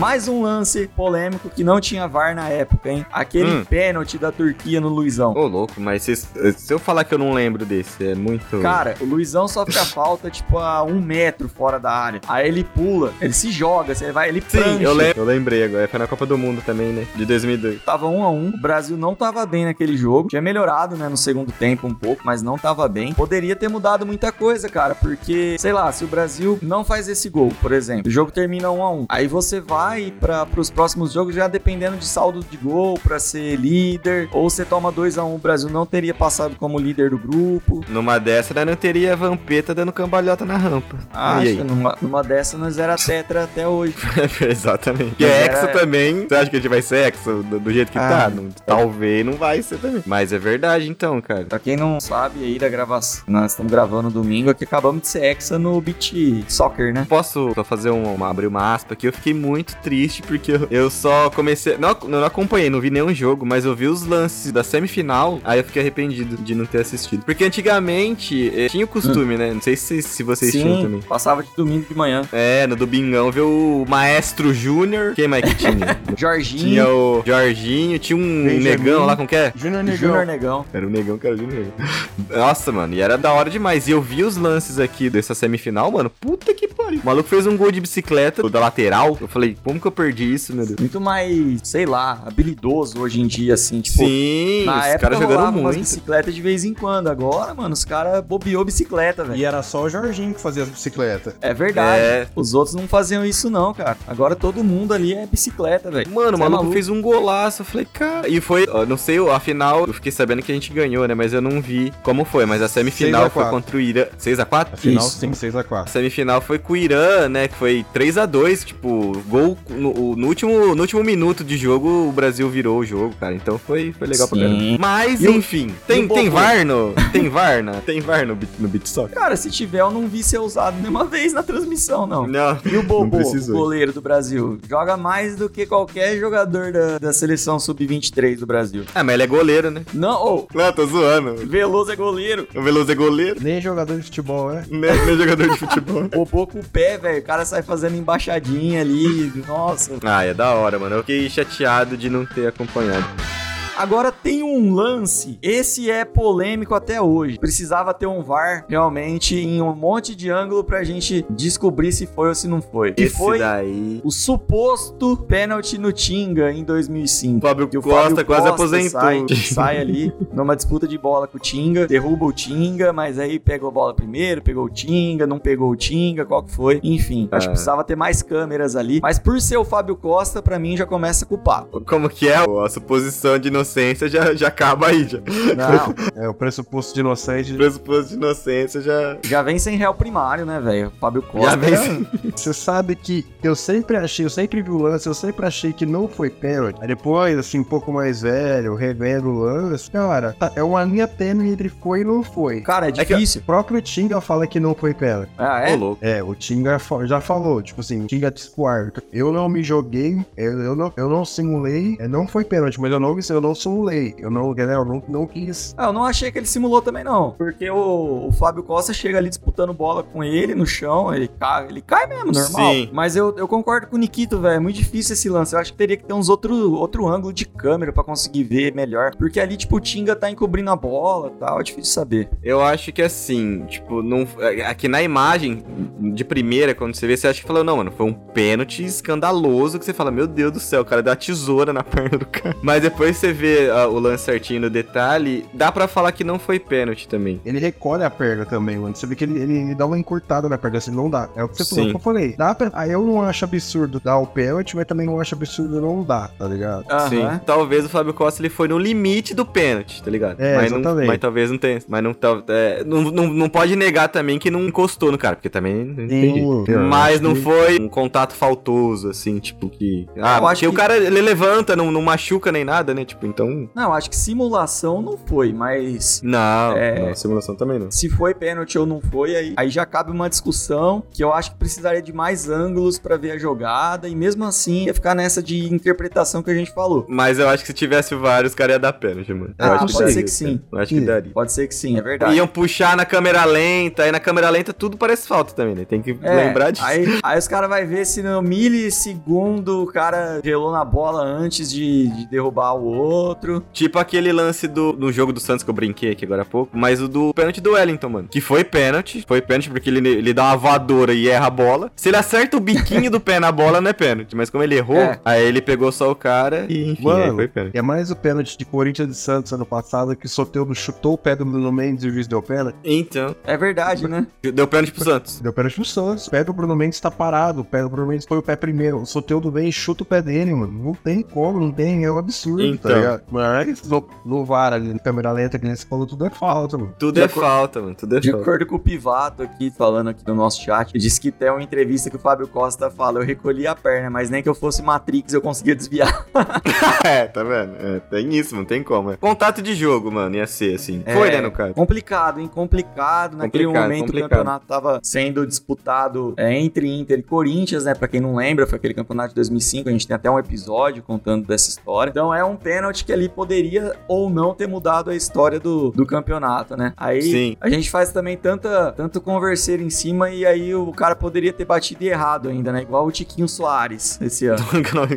Mais um lance polêmico que não tinha VAR na época, hein? Aquele Hum. pênalti da Turquia no Luizão. Ô, louco, mas se, se eu falar que eu não lembro desse, é muito. Cara, o Luizão sofre a falta, tipo, a um metro fora da área. Aí ele pula, ele se joga, você vai, ele Sim, prancha. eu, lem eu lembrei agora. Foi na Copa do Mundo também, né? De 2002. Tava um a um, o Brasil não tava bem naquele jogo. Tinha melhorado, né, no segundo tempo um pouco, mas não tava bem. Poderia ter mudado muita coisa, cara, porque, sei lá, se o Brasil não faz esse gol, por exemplo, o jogo termina um a um, aí você vai vai para os próximos jogos já dependendo de saldo de gol para ser líder, ou você toma 2 a 1 um, o Brasil não teria passado como líder do grupo. Numa dessa, não teria Vampeta dando cambalhota na rampa. Ah, E aí? numa, numa dessa nós era tetra até hoje. Exatamente. E é Hexa também. Você acha que a gente vai ser Hexa do, do jeito que Ah. tá? Não- talvez não vai ser também. Mas é verdade, então, cara. Pra quem não sabe aí da gravação, nós estamos gravando domingo, aqui acabamos de ser hexa no beat soccer, né? Posso só fazer um, uma, abrir uma aspa aqui? Eu fiquei muito triste porque eu, eu só comecei. Não, não acompanhei, não vi nenhum jogo, mas eu vi os lances da semifinal. Aí eu fiquei arrependido de não ter assistido. Porque antigamente eh, tinha o costume, né? Não sei se, se vocês tinham Sim, também. passava de domingo de manhã. É, no Domingão, viu o Maestro Júnior. Quem mais que tinha? Jorginho, tinha o Jorginho, tinha um Benjamin. negão lá, como que é? Júnior Negão. Júnior Negão. Era o negão, cara, o Júnior Negão. Nossa, mano, e era da hora demais. E eu vi os lances aqui dessa semifinal, mano. Puta que pariu. O maluco fez um gol de bicicleta, o da lateral. Eu falei, como que eu perdi isso, meu Deus? Muito mais, sei lá, habilidoso hoje em dia, assim, tipo. Sim, Na os época caras jogando muito. bicicletas de vez em quando. Agora, mano, os caras bobeou bicicleta, velho. E era só o Jorginho que fazia as bicicletas. É verdade. É. Os outros não faziam isso, não, cara. Agora todo mundo ali é bicicleta, velho. Mano, o é maluco fez um golaço. Eu falei, cara. E foi, não sei, a final, eu fiquei sabendo que a gente ganhou, né? Mas eu não vi como foi. Mas a semifinal 6 a foi 4. contra o Irã. 6x4? Afinal, Isso. sim, 6x4. A semifinal foi com o Irã, né? Que foi 3 a 2 tipo, gol no, no último, no último minuto de jogo, o Brasil virou o jogo, cara. Então foi, foi legal pra Sim. caramba. Mas, E o- enfim, tem, o tem Bobô? VAR no. Tem VAR, na, tem VAR no, no Beat Soccer? Cara, se tiver, eu não vi ser usado nenhuma vez na transmissão, não. Não. E o Bobo, precisou. goleiro do Brasil, joga mais do que qualquer jogador da, da seleção sub-23 do Brasil. Ah, mas ele é goleiro, né? Não, ô, Não, tô zoando. Veloso é goleiro. O Veloso é goleiro, Nem jogador de futebol, né? né? Não é jogador de futebol. Bobô com o pé, velho. O cara sai fazendo embaixadinha ali. Nossa. Ah, é da hora, mano. Eu fiquei chateado de não ter acompanhado. Agora tem um lance, esse é polêmico até hoje. Precisava ter um VAR realmente em um monte de ângulo pra gente descobrir se foi ou se não foi. Esse foi daí. o suposto pênalti no Tinga em 2005. Fábio Que o Costa Fábio quase Costa aposentou. Sai, sai ali numa disputa de bola com o Tinga, derruba o Tinga, mas aí pegou a bola primeiro, pegou o Tinga, não pegou o Tinga, qual que foi? Enfim, acho que Ah. precisava ter mais câmeras ali. Mas por ser o Fábio Costa, pra mim já começa culpado. Como que é? A suposição de inocência já, já acaba aí, já. Não, É, o pressuposto de inocente. O pressuposto de inocência já. já vem sem réu primário, né, velho? Fábio Costa. Já vem é- sem- Você sabe que eu sempre achei, eu sempre vi o lance, eu sempre achei que não foi pênalti. Aí depois, assim, um pouco mais velho, revendo o lance, cara, tá- é uma linha tênue entre foi e não foi. Cara, é que- difícil. O próprio Tinga fala que não foi pênalti. Ah, Ô, é? louco. É, o Tinga já falou, tipo assim, o Tinga disse pro árbitro, eu não me joguei, eu, eu não, eu não simulei, é, não foi pênalti, mas eu não, eu não simulei, eu não, né, eu não, não quis. Ah, eu não achei que ele simulou também, não. Porque o, o Fábio Costa chega ali disputando bola com ele no chão, ele cai, ele cai mesmo, normal. Sim. Mas eu, eu concordo com o Nikito, velho. É muito difícil esse lance. Eu acho que teria que ter uns outro, outro ângulo de câmera pra conseguir ver melhor. Porque ali, tipo, o Tinga tá encobrindo a bola e tal. É difícil saber. Eu acho que assim, tipo, não, aqui na imagem de primeira, quando você vê, você acha que falou, não, mano, foi um pênalti escandaloso que você fala, meu Deus do céu, o cara deu a tesoura na perna do cara. Mas depois você vê ah, o lance certinho no detalhe, dá pra falar que não foi pênalti também. Ele recolhe a perna também, mano. Você vê que ele, ele, ele dá uma encurtada na perna, assim, não dá. É o que você falou, Sim. que eu falei. Dá pra... Aí eu não acho absurdo dar o pênalti, mas também não acho absurdo não dar, tá ligado? Sim. Aham. Talvez o Fábio Costa ele foi no limite do pênalti, tá ligado? É, mas, não, exatamente. mas talvez não tenha. Mas não, tal- é, não, não, não pode negar também que não encostou no cara, porque também não entendi. Sim. Mas não Sim. foi um contato faltoso, assim, tipo que. Ah, Eu acho porque o que- cara ele levanta, não, não machuca nem nada, né? Tipo, então. Não, acho que simulação não foi, mas. Não, É. não, simulação também não. Se foi pênalti ou não foi, aí, aí já cabe uma discussão que eu acho que precisaria de mais ângulos pra ver a jogada e mesmo assim ia ficar nessa de interpretação que a gente falou. Mas eu acho que se tivesse vários, os caras iam dar pênalti, mano. Ah, pode daria, ser que sim. Eu acho que daria. Pode ser que sim, é verdade. Iam puxar na câmera lenta, aí na câmera lenta tudo parece falta também, né? Tem que É, lembrar disso. Aí, aí os caras vão ver se no milissegundo o cara gelou na bola antes de, de derrubar o outro. Tipo aquele lance do, do jogo do Santos que eu brinquei aqui agora há pouco, mas o do pênalti do Wellington, mano. Que foi pênalti, foi pênalti porque ele, ele dá uma voadora e erra a bola. Se ele acerta o biquinho do pé na bola, não é pênalti. Mas como ele errou, É. aí ele pegou só o cara e enfim, aí Mano, foi pênalti. é mais o pênalti de Corinthians e Santos ano passado que o Soteldo chutou o pé do Bruno Mendes e o juiz deu pênalti. Então, É verdade, né? deu pênalti pro Santos. Deu pênalti pro Santos. O pé do Bruno Mendes tá parado. O pé do Bruno Mendes foi o pé primeiro. O Soteldo vem e chuta o pé dele, mano. Não tem como, não tem. É um absurdo, Então. tá ligado? Mas no, no VAR ali, na câmera lenta, que nem você falou, tudo é falta, mano. Tudo De é acordo- falta, mano. Tudo é De falta. acordo com o Pivato aqui, falando aqui no nosso chat, disse que tem uma entrevista que o Fábio Costa fala: Eu recolhi a perna, mas nem que eu fosse Matrix eu conseguia desviar. é, tá vendo? É, tem isso, não tem como. é. Contato de jogo, mano, ia ser assim. É, Foi, né, no caso? Complicado, hein? Complicado. Naquele Complicado, momento complicado. o campeonato tava sendo disputado é, entre Inter e Corinthians, né? Pra quem não lembra, foi aquele campeonato de 2005. A gente tem até um episódio contando dessa história. Então é um pênalti que ali poderia ou não ter mudado a história do, do campeonato, né? Aí Sim. a gente faz também tanta, tanto converser em cima e aí o cara poderia ter batido errado ainda, né? Igual o Tiquinho Soares esse ano.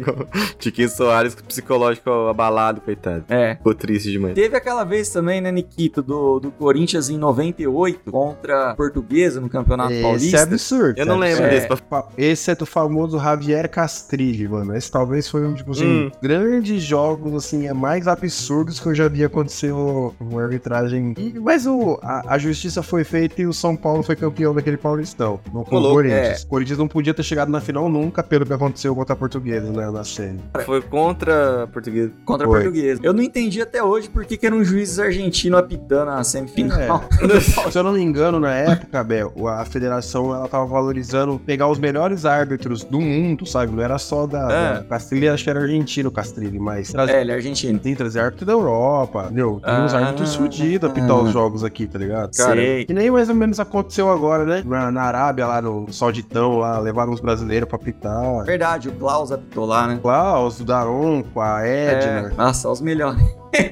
Tiquinho Soares, psicológico abalado, coitado. É. Ficou triste demais. Teve aquela vez também, né, Nikito, do, do Corinthians em 98 contra a Portuguesa no Campeonato Esse Paulista. é absurdo. Eu não é lembro É. desse. Esse é do famoso Javier Castrilli, mano. Esse talvez foi um, tipo assim, Hum. grandes jogos, assim, é mais absurdos que eu já vi acontecer com arbitragem. E- mas o, a, a justiça foi feita e o São Paulo foi campeão daquele Paulistão. Não com o Corinthians. O Corinthians não podia ter chegado na final nunca pelo que aconteceu contra a Portuguesa, né, na série. Foi contra a portuguesa. Contra a Foi. Portuguesa. Eu não entendi até hoje por que, que era um juiz argentino apitando a semifinal. Se eu não me engano, na época, Bel, a federação ela tava valorizando pegar os melhores árbitros do mundo, sabe? Não era só da, É. da Castrilli, acho que era argentino o Castrilli, mas É, ele é argentino. Tem que trazer árbitro da Europa, entendeu? Tem uns Ah. árbitros fudidos a pitar os jogos aqui, tá ligado? Cara, Sei. Que nem mais ou menos aconteceu agora, né? Na, na Arábia, lá no Sauditão, lá, levaram uns brasileiros pra pitar. Verdade, o Klaus apitou lá, né? Klaus, o Daron, com a Edna. É, nossa, os melhores.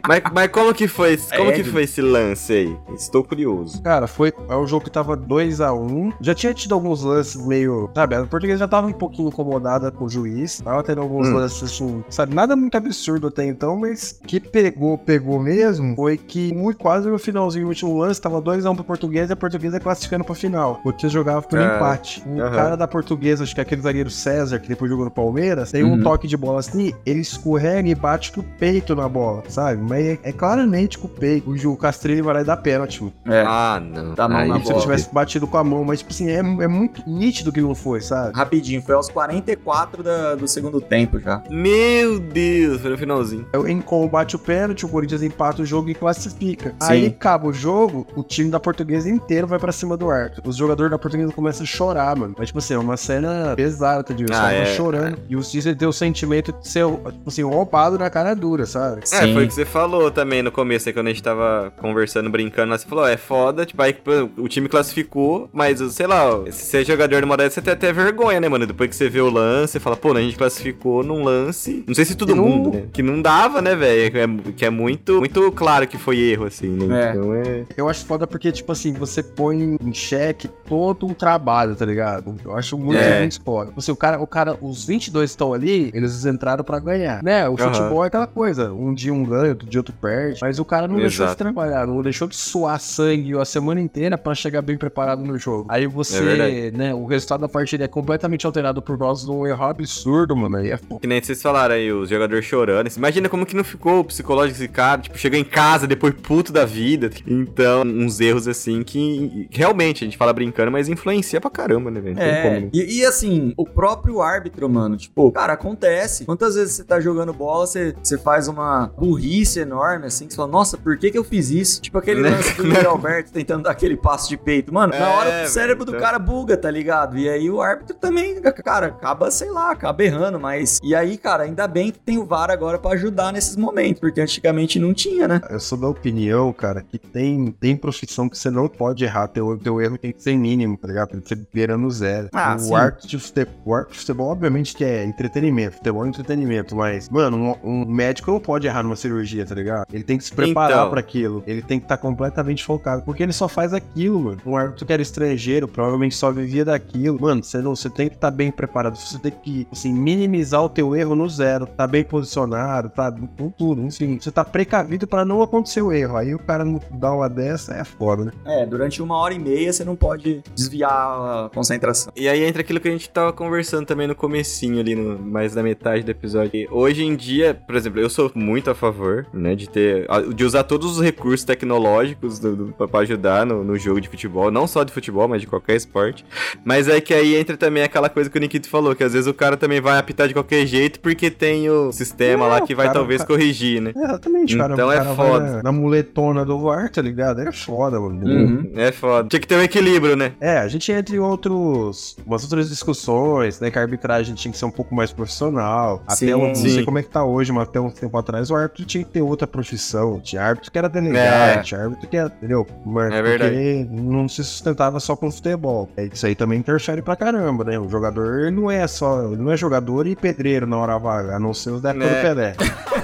Mas, mas como que foi, esse- como É, que foi esse lance aí? Estou curioso. Cara, foi é um jogo que tava 2x1. Já tinha tido alguns lances meio. Sabe, a portuguesa já tava um pouquinho incomodada com o juiz. Tava tendo alguns Hum. lances assim. Sabe, nada muito absurdo até então, mas que pegou, pegou mesmo foi que muito, quase no finalzinho, no último lance, tava 2x1 pra portuguesa e a portuguesa classificando pra final. O Corinthians jogava por Ah, empate. O cara da portuguesa, acho que é aquele zagueiro César, que depois jogou no Palmeiras, tem um Uhum. toque de bola assim, ele escorrega e bate com o peito na bola, sabe? Mas é, é claramente com o peito. O Ju Castrilli vai lá e dá pênalti, mano. É. Ah, não. Tá Aí na Se ele tivesse batido com a mão, mas, tipo assim, é, é muito nítido que não foi, sabe? Rapidinho, foi aos 44 da- do segundo tempo já. Meu Deus, foi no finalzinho. O Encom bate o pênalti, o Corinthians empata o jogo e classifica. Sim. Aí acaba o jogo, o time da portuguesa inteiro vai pra cima do arco. Os jogadores da portuguesa começam a chorar, mano. Mas, tipo assim, é uma cena pesada, tá ligado? Os Ah, caras é, chorando. E o Cícero tem o sentimento de ser, tipo assim, roubado na cara dura, sabe? É, Sim. foi o que você falou também no começo, aí, quando a gente tava conversando, brincando, lá, você falou, é foda, tipo, aí o time classificou, mas, sei lá, se você é jogador numa dessa, você tem até vergonha, né, mano? Depois que você vê o lance, você fala, pô, né, a gente classificou num lance, não sei se todo Que não- mundo, né? Que não dava, né, velho? Que é, que é muito, muito claro que foi erro, assim, né? É. Então é... Eu acho foda porque, tipo assim, você põe em xeque todo um trabalho, tá ligado? Eu acho muito, É. muito foda. Tipo assim, o cara, o cara, os 22 estão ali, eles entraram pra ganhar, né? O Aham. futebol é aquela coisa, um dia um ganha, outro dia outro perde, mas o cara não deixou de Exato. trabalhar, não deixou de suar sangue a semana inteira pra chegar bem preparado no jogo. Aí É você, verdade. né, o resultado da partida é completamente alterado por causa de um erro absurdo, mano, aí é foda. Que nem vocês falaram aí, os jogadores chorando. Imagina como que não ficou o psicológico desse cara, tipo, chegou em casa depois puto da vida. Então, uns erros assim que realmente a gente fala brincando, mas influencia pra caramba, né, velho? É, né? e, e assim, o próprio árbitro, mano, tipo, cara, acontece. Quantas vezes você tá jogando bola, você, você faz uma burrice enorme, assim, que você fala, nossa, por que que eu fiz isso? Tipo aquele Né? lance do Yuri Alberto tentando dar aquele passo de peito. Mano, na É, hora o cérebro do então- cara buga, tá ligado? E aí o árbitro também, cara, acaba, sei lá, acaba errando, mas... E aí, cara, ainda bem que tem o VAR agora pra ajudar nesses momentos, porque antigamente não tinha, né? Eu sou da opinião, cara, que tem, tem profissão que você não pode errar. Teu, teu erro tem que ser mínimo, tá ligado? Tem que ser beirando zero. Ah, o, sim. arte de futebol, o arte de futebol, obviamente, que é entretenimento. Futebol é entretenimento, mas, mano, um, um médico não pode errar numa cirurgia. Cirurgia, tá ligado? Ele tem que se preparar Então. pra aquilo. Ele tem que estar completamente focado. Porque ele só faz aquilo, mano. Um árbitro que era estrangeiro, provavelmente só vivia daquilo. Mano, você não, você tem que estar bem preparado. Você tem que, assim, minimizar o teu erro no zero. Tá bem posicionado, tá com tudo. Enfim, você tá precavido pra não acontecer o erro. Aí o cara não dá uma dessa, é foda, né? É, durante uma hora e meia você não pode desviar a concentração. E aí entra aquilo que a gente tava conversando também no comecinho ali, no, mais da metade do episódio. E hoje em dia, por exemplo, eu sou muito a favor, né, de ter, de usar todos os recursos tecnológicos pra ajudar no, no jogo de futebol, não só de futebol, mas de qualquer esporte. Mas é que aí entra também aquela coisa que o Nikito falou, que às vezes o cara também vai apitar de qualquer jeito porque tem o sistema É, lá que vai cara- talvez cara- corrigir, né? É, exatamente, cara. Então o é foda. na, na muletona do VAR, tá ligado? É foda, mano. Uhum. É foda. Tinha que ter um equilíbrio, né? É, a gente entre outros, umas outras discussões, né, que a arbitragem tinha que ser um pouco mais profissional. Sim. até um, não sei como é que tá hoje, mas até um tempo atrás o árbitro tinha que ter outra profissão. Tinha árbitro que era delegado, É. tinha árbitro que era, entendeu? Mas É verdade. Porque não se sustentava só com futebol. É, Isso aí também interfere pra caramba, né? O jogador não é só, ele não é jogador e pedreiro na hora vaga, a não ser os da do Pelé.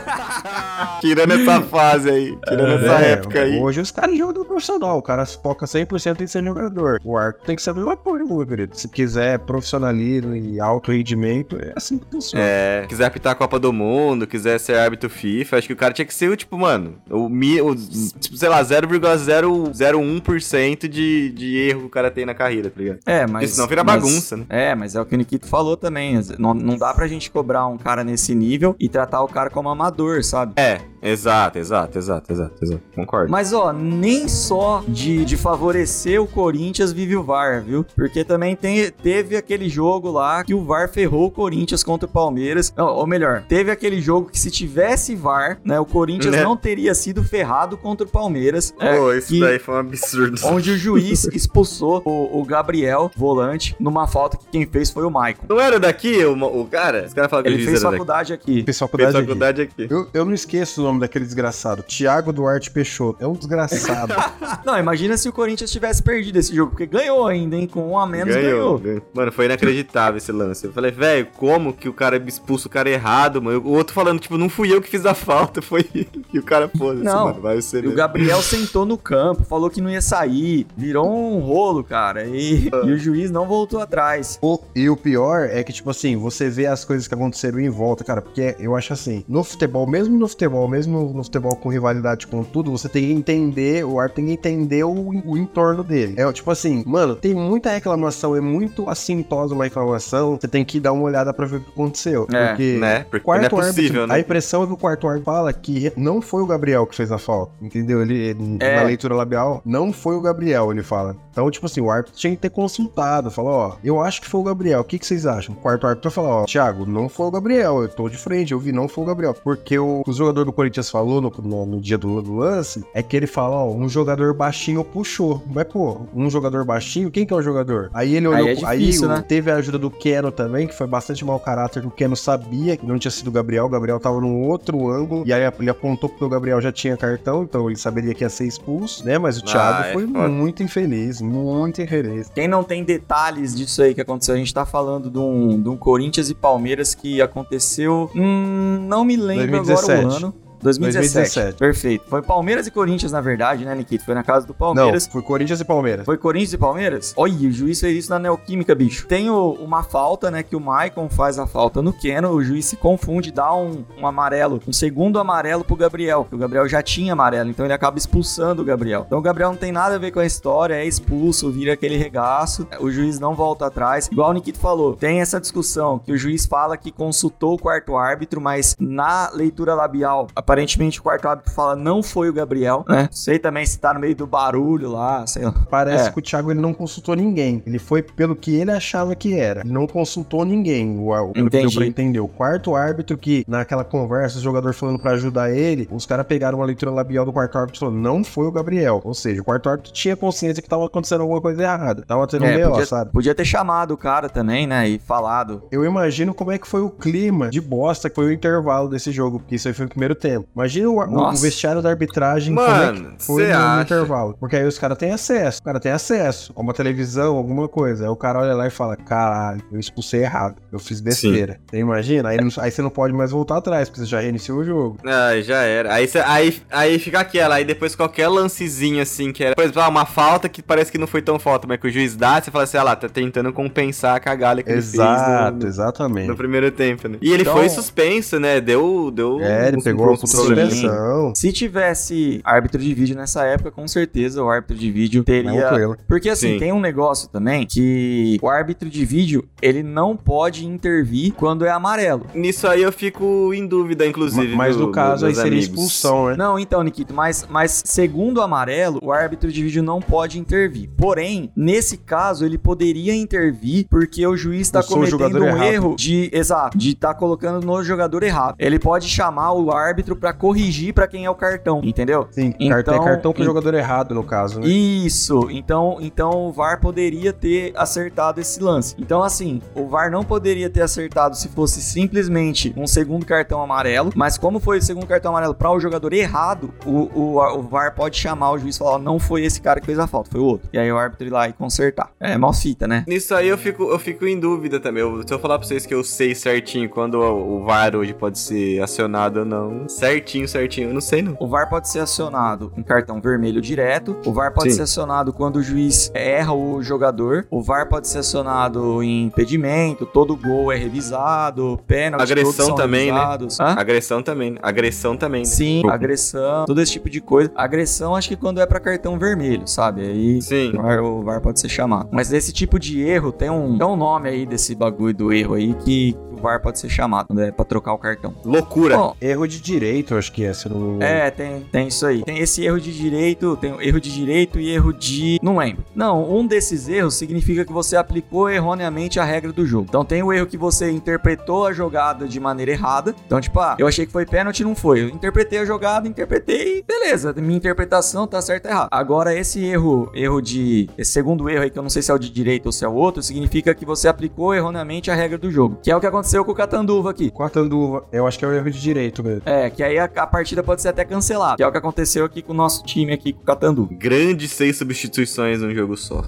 Tirando essa fase aí, tirando essa É, época aí. Hoje os caras jogam profissional, o cara se foca 100% em ser jogador. O árbitro tem que saber uma coisa, meu querido. Se quiser profissionalismo e alto rendimento, é assim que funciona. É, quiser apitar a Copa do Mundo, quiser ser árbitro FIFA, acho que o cara tinha que ser o tipo, mano, o, mi- o tipo, sei lá, 0,001% de, de erro que o cara tem na carreira, tá ligado? É, Porque mas. senão vira mas- bagunça, né? É, mas é o que o Nikito falou também. Não, não dá pra gente cobrar um cara nesse nível e tratar o cara como amador, sabe? É, é exato, exato, exato, exato, exato. Concordo. Mas, ó, nem só de, de favorecer o Corinthians vive o VAR, viu? Porque também tem, teve aquele jogo lá que o VAR ferrou o Corinthians contra o Palmeiras. Não, ou melhor, teve aquele jogo que se tivesse VAR, né, o Corinthians Né? não teria sido ferrado contra o Palmeiras. é, Pô, isso que- daí foi um absurdo. Onde o juiz expulsou o, o Gabriel, volante, numa falta que quem fez foi o Maicon. Não era daqui o, o cara? Os caras falam que Ele fez era daqui. faculdade aqui. Fez Fez faculdade aqui. faculdade aqui. Eu, eu não esqueço o nome daquele desgraçado. Tiago Duarte Peixoto. É um desgraçado. Não, imagina se o Corinthians tivesse perdido esse jogo, porque ganhou ainda, hein? Com um a menos ganhou. ganhou. Mano, foi inacreditável esse lance. Eu falei, velho, como que o cara expulsa o cara errado, mano? O outro falando, tipo, não fui eu que fiz a falta, foi ele. E o cara, pô, Não. mano, vai ser. E o Gabriel sentou no campo, falou que não ia sair, virou um rolo, cara. E, e o juiz não voltou atrás. O- e o pior é que, tipo assim, você vê as coisas que aconteceram em volta, cara. Porque eu acho assim, no futebol, mesmo no futebol, mesmo no futebol com rivalidade com tudo, você tem que entender, o árbitro tem que entender o, o entorno dele. É tipo assim, mano, tem muita reclamação, é muito assintosa uma reclamação, você tem que dar uma olhada pra ver o que aconteceu. É, porque né? Porque quarto não é possível, árbitro, né? A impressão é que o quarto árbitro fala que não foi o Gabriel que fez a falta, entendeu? Ele, ele- É. na leitura labial, não foi o Gabriel, ele fala. Então, tipo assim, o árbitro tinha que ter consultado, falou, ó, eu acho que foi o Gabriel, o que, que vocês acham? O quarto árbitro falou, ó, Thiago, não foi o Gabriel, eu tô de frente, eu vi, não foi o Gabriel. Porque o, o jogador do Corinthians falou no, no- no dia do, do lance, é que ele fala, ó, um jogador baixinho puxou. Mas, pô, um jogador baixinho, quem que é o jogador? Aí ele olhou, Aí é difícil, aí né? teve a ajuda do Keno também, que foi bastante mau caráter, que o Keno sabia que não tinha sido o Gabriel, o Gabriel tava num outro ângulo, e aí ele apontou porque o Gabriel já tinha cartão, então ele saberia que ia ser expulso, né? Mas o Ah, Thiago é foi foda. muito infeliz, muito infeliz. Quem não tem detalhes disso aí que aconteceu, a gente tá falando de um, de um Corinthians e Palmeiras que aconteceu. Hum, não me lembro agora 2017. o ano. 2017. 2017. Perfeito. Foi Palmeiras e Corinthians, na verdade, né, Nikito? Foi na casa do Não, Palmeiras. foi Corinthians e Palmeiras. Foi Corinthians e Palmeiras? Olha, o juiz fez isso na Neoquímica, bicho. Tem o- uma falta, né? Que o Maicon faz a falta no Keno. O juiz se confunde, dá um, um amarelo, um segundo amarelo pro Gabriel. Que o Gabriel já tinha amarelo, então ele acaba expulsando o Gabriel. Então o Gabriel não tem nada a ver com a história, é expulso, vira aquele regaço. O juiz não volta atrás. Igual o Nikito falou, tem essa discussão que o juiz fala que consultou o quarto árbitro, mas na leitura labial, aparentemente o quarto árbitro fala não foi o Gabriel, né? Sei também se tá no meio do barulho lá, sei lá. Parece É. que o Thiago ele não consultou ninguém. Ele foi pelo que ele achava que era. Ele não consultou ninguém. O, que deu Entendi. pra entender. O quarto árbitro que, naquela conversa, o jogador falando pra ajudar ele, os caras pegaram uma leitura labial do quarto árbitro e falou, não foi o Gabriel. Ou seja, o quarto árbitro tinha consciência que tava acontecendo alguma coisa errada. Tava tendo um É, B.O., podia, sabe? podia ter chamado o cara também, né? E falado. Eu imagino como é que foi o clima de bosta que foi o intervalo desse jogo, porque isso aí foi o primeiro tempo. Tempo. Imagina o, o- vestiário da arbitragem como é Mano, que foi no, acha? intervalo. Porque aí os caras têm acesso. O cara tem acesso a uma televisão, alguma coisa. Aí o cara olha lá e fala: caralho, eu expulsei errado. Eu fiz besteira. Você imagina? Aí, não- aí você não pode mais voltar atrás, porque você já reiniciou o jogo. Ah, já era. Aí, cê- aí, aí fica aquela, aí depois qualquer lancezinho assim, que era, por exemplo, ah, uma falta que parece que não foi tão falta, mas que o juiz dá, você fala assim, ah lá, tá tentando compensar a cagada que ele Exato, fez no, exatamente. no primeiro tempo, né? E ele Então- foi suspenso, né? Deu. deu É, ele um- pegou suspensão. Se tivesse árbitro de vídeo nessa época, com certeza o árbitro de vídeo teria. Porque assim, Sim. tem um negócio também que o árbitro de vídeo, ele não pode intervir quando é amarelo. Nisso aí eu fico em dúvida, inclusive. Mas do- no caso aí seria amigos. expulsão, né? Não, então, Nikito, mas, mas segundo o amarelo, o árbitro de vídeo não pode intervir. Porém, nesse caso, ele poderia intervir porque o juiz está cometendo um errado. erro de, exato, de estar colocando no jogador errado. Ele pode chamar o árbitro pra corrigir pra quem é o cartão, entendeu? Sim, Então- cartão, é cartão pro en- jogador errado, no caso, né? Isso, então, então o VAR poderia ter acertado esse lance. Então, assim, o VAR não poderia ter acertado se fosse simplesmente um segundo cartão amarelo, mas como foi o segundo cartão amarelo para o jogador errado, o, o, o VAR pode chamar o juiz e falar: "Ó, não foi esse cara que fez a falta, foi o outro. E aí o árbitro ir lá e consertar. É mal fita, né? Nisso aí eu fico, eu fico em dúvida também. Eu- se eu falar pra vocês que eu sei certinho quando o, o VAR hoje pode ser acionado ou não, certinho, certinho, eu não sei não. O VAR pode ser acionado em cartão vermelho direto. O VAR pode Sim. ser acionado quando o juiz erra o jogador. O VAR pode ser acionado em impedimento. Todo gol é revisado. Pênalti, Agressão são também, né? revisados. Hã? Agressão também, né? agressão também, né? Sim, agressão, todo esse tipo de coisa. Agressão, acho que quando é pra cartão vermelho, sabe? Aí Sim. o VAR, o VAR pode ser chamado. Mas desse tipo de erro, tem um, tem um nome aí desse bagulho do erro aí que o VAR pode ser chamado quando é pra trocar o cartão. Loucura. Bom, Erro de direito, eu acho que é, se não é, tem, tem isso aí. Tem esse erro de direito, tem o erro de direito e erro de. Não lembro. Não, um desses erros significa que você aplicou erroneamente a regra do jogo. Então tem o erro que você interpretou a jogada de maneira errada. Então, tipo, ah, eu achei que foi pênalti, não foi. Eu interpretei a jogada, interpretei, beleza. Minha interpretação tá certa ou errada. Agora, esse erro, erro de. Esse segundo erro aí, que eu não sei se é o de direito ou se é o outro, significa que você aplicou erroneamente a regra do jogo. Que é o que aconteceu com o Catanduva aqui. Quartanduva, eu acho que é o erro de direito mesmo. É, que aí a, a partida pode ser até cancelada. Que é o que aconteceu aqui com o nosso time aqui com o Catandu. Grandes seis substituições num jogo só.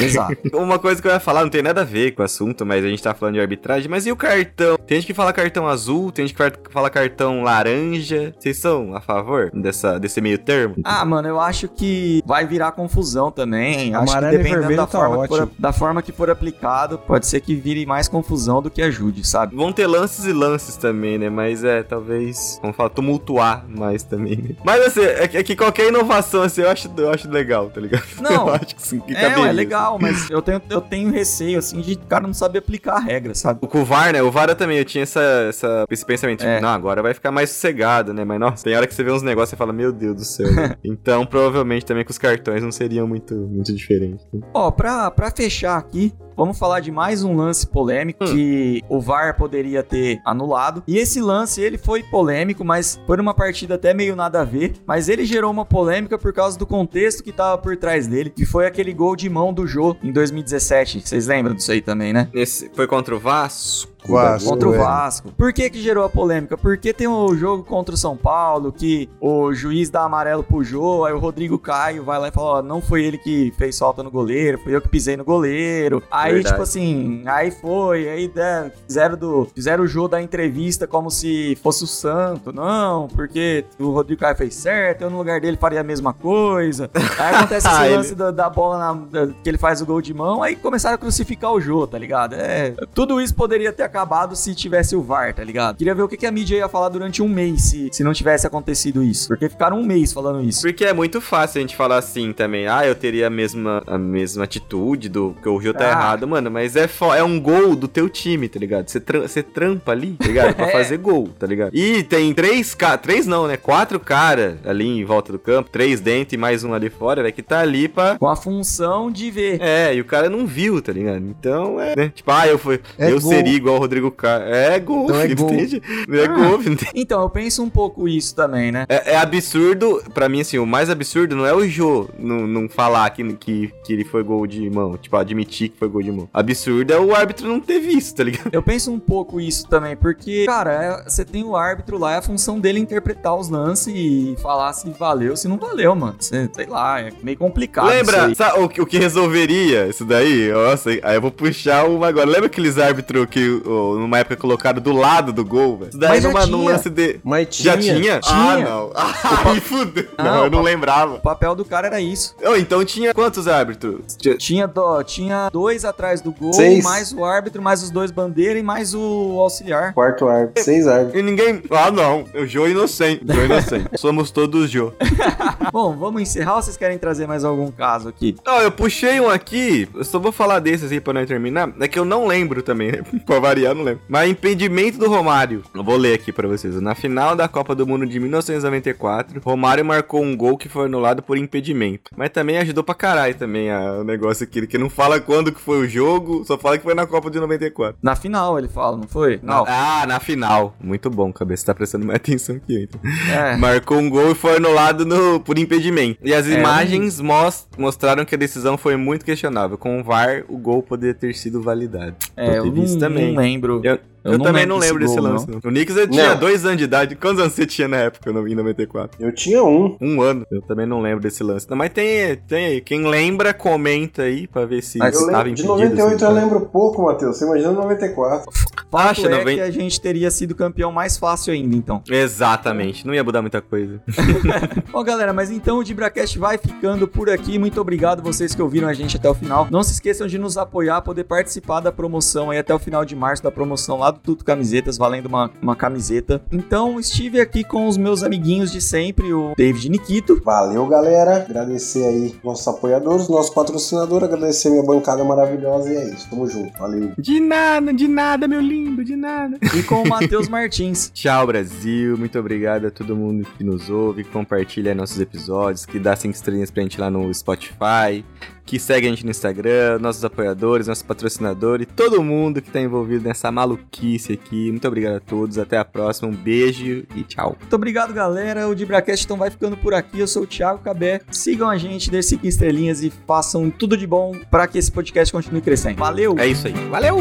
Exato. Uma coisa que eu ia falar, não tem nada a ver com o assunto, mas a gente tá falando de arbitragem. Mas e o cartão? Tem gente que fala cartão azul, tem gente que fala cartão laranja. Vocês são a favor dessa, desse meio termo? Ah, mano, eu acho que vai virar confusão também. Acho que Amarelo dependendo da, tá forma que for, da forma que for aplicado, pode ser que vire mais confusão do que ajude, sabe? Vão ter lances e lances também, né? Mas é, talvez, vamos falar, tumultuar mais também. né? Mas assim, é que, é que qualquer inovação assim, eu acho, eu acho legal, tá ligado? Não, eu acho que, sim, que É, caberia, é legal, mas eu tenho, eu tenho receio, assim, de cara não saber aplicar a regra, sabe? O com o VAR, né? O VAR eu também, eu tinha essa, essa, esse pensamento, tipo, É. não, agora vai ficar mais sossegado, né? Mas, nossa, tem hora que você vê uns negócios e fala, meu Deus do céu. né? então, provavelmente também com os cartões não seriam muito, muito diferentes. né? Ó, pra, pra fechar aqui, vamos falar de mais um lance polêmico que o VAR poderia ter anulado. E esse lance, ele foi polêmico, mas foi numa partida até meio nada a ver. Mas ele gerou uma polêmica por causa do contexto que tava por trás dele, que foi aquele gol de mão do Jô em 2017. Vocês lembram disso aí também, né? Nesse, foi contra o Vasco? Vasco. Contra o é. Vasco. Por que que gerou a polêmica? Porque tem o jogo contra o São Paulo, que o juiz dá amarelo pro Jô, aí o Rodrigo Caio vai lá e fala, ó, não foi ele que fez falta no goleiro, foi eu que pisei no goleiro. Aí, Verdade. tipo assim, aí foi, aí né, fizeram, do, fizeram o Jô da entrevista como se fosse o santo. Não, porque o Rodrigo Caio fez certo, eu no lugar dele faria a mesma coisa. Aí acontece esse Ah, ele- lance da, da bola na- da- que ele faz o gol de mão, aí começaram a crucificar o Jô, tá ligado? É, tudo isso poderia ter acabado se tivesse o VAR, tá ligado? Queria ver o que, que a mídia ia falar durante um mês se, se não tivesse acontecido isso. Porque ficaram um mês falando isso. Porque é muito fácil a gente falar assim também. Ah, eu teria a mesma, a mesma atitude do que o Rio tá Ah. errado, mano. Mas é, é um gol do teu time, tá ligado? Você tra- você trampa ali, tá ligado? Pra É. fazer gol, tá ligado? E tem três caras, três não, né? Quatro caras ali em volta do campo, três dentro e mais um ali fora, né? Que tá ali pra. Com a função de ver. É, e o cara não viu, tá ligado? Então é. Né? Tipo, ah, eu, fui, É eu gol. seria igual o Rodrigo Caio. É gol, Então é gol. entende? É gol, filho, entende? Então, eu penso um pouco isso também, né? É, é absurdo, pra mim, assim, o mais absurdo não é o Jô não, não falar que, que, que ele foi gol de mão, tipo, admitir que foi gol de mão. Absurdo é o árbitro não ter visto, tá ligado? Eu penso um pouco isso também, porque, cara, é- você tem o árbitro lá, é a função dele interpretar os lances e falar se valeu, se não valeu, mano. Cê- sei lá, é meio complicado. isso Lembra, aí. sabe, o, que- o que resolveria isso daí? Nossa, aí eu vou puxar uma agora. Lembra aqueles árbitros que numa época colocaram do lado do gol, velho? Daí Mas já numa, num tinha. lance de. Mas Já tinha. tinha? Ah, não. Ai, fudeu. Não, Não, eu não pa- lembrava. O papel do cara era isso. Oh, então tinha quantos árbitros? Tinha- Tinha, do- tinha dois atrás do gol, Seis. mais o árbitro, mais os dois bandeiras e mais o auxiliar. Quarto árbitro, seis árbitros. E ninguém. Ah, não. O Jô é inocente. Jô é inocente. Somos todos Jô. Bom, vamos encerrar ou vocês querem trazer mais algum caso aqui? Não, eu puxei um aqui. Eu só vou falar desses aí pra não terminar. É que eu não lembro também. né? pra variar, eu não lembro. Mas impedimento do Romário. Eu vou ler aqui pra vocês. Na final da Copa do Mundo de 1994, Romário marcou um gol que foi anulado por impedimento. Mas também ajudou pra caralho também a- o negócio aqui. Que não fala quando que foi o jogo, só fala que foi na Copa de 94. Na final, ele fala, não foi? Não. Ah, na final. Muito bom, cabeça. Tá prestando mais atenção que eu, então. É. Marcou um gol e foi anulado no, por impedimento. E as É, imagens mos- mostraram que a decisão foi muito questionável. Com o VAR, o gol poderia ter sido validado. É, eu não, também. não lembro. Eu, Eu eu não também lembro não lembro desse gol, lance. Não. O Knicks ele tinha Não. dois anos de idade. Quantos anos você tinha na época, em 94? Eu tinha um. Um ano. Eu também não lembro desse lance. Não, mas tem, tem aí. Quem lembra, comenta aí pra ver se Mas Eu estava lembro, de impedido. 98 eu assim. lembro pouco, Matheus. Você imagina 94. Fato Acha, é não vem- que a gente teria sido campeão mais fácil ainda, então. Exatamente. Não ia mudar muita coisa. Bom, galera, mas então o DibraCast vai ficando por aqui. Muito obrigado vocês que ouviram a gente até o final. Não se esqueçam de nos apoiar, poder participar da promoção aí até o final de março, da promoção lá do Tudo Camisetas, valendo uma, uma camiseta. Então, estive aqui com os meus amiguinhos de sempre, o David Nikito. Valeu, galera. Agradecer aí nossos apoiadores, nosso patrocinador. Agradecer minha bancada maravilhosa. E é isso. Tamo junto. Valeu. De nada, de nada, meu lindo, de nada. E com o Matheus Martins. Tchau, Brasil. Muito obrigado a todo mundo que nos ouve, que compartilha nossos episódios, que dá cinco estrelinhas pra gente lá no Spotify, que segue a gente no Instagram, nossos apoiadores, nossos patrocinadores, todo mundo que tá envolvido nessa maluquice aqui. Muito obrigado a todos. Até a próxima. Um beijo e tchau. Muito obrigado, galera. O DibraCast então vai ficando por aqui. Eu sou o Thiago Cabé. Sigam a gente, dê cinco estrelinhas e façam tudo de bom para que esse podcast continue crescendo. Valeu! É isso aí. Valeu!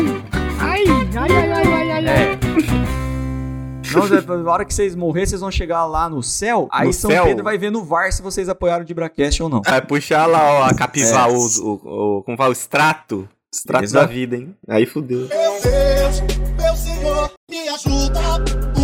Ai, ai, ai, ai, ai, ai. É. Não, na hora que vocês morrer, vocês vão chegar lá no céu. Aí No São céu? Pedro vai ver no VAR se vocês apoiaram o Dibracast ou não. Vai puxar lá, ó, a capivá, É. o, o, o- como fala, o extrato. Extrato Exato. da vida, hein? Aí fudeu. Meu Deus, meu Senhor, me ajuda.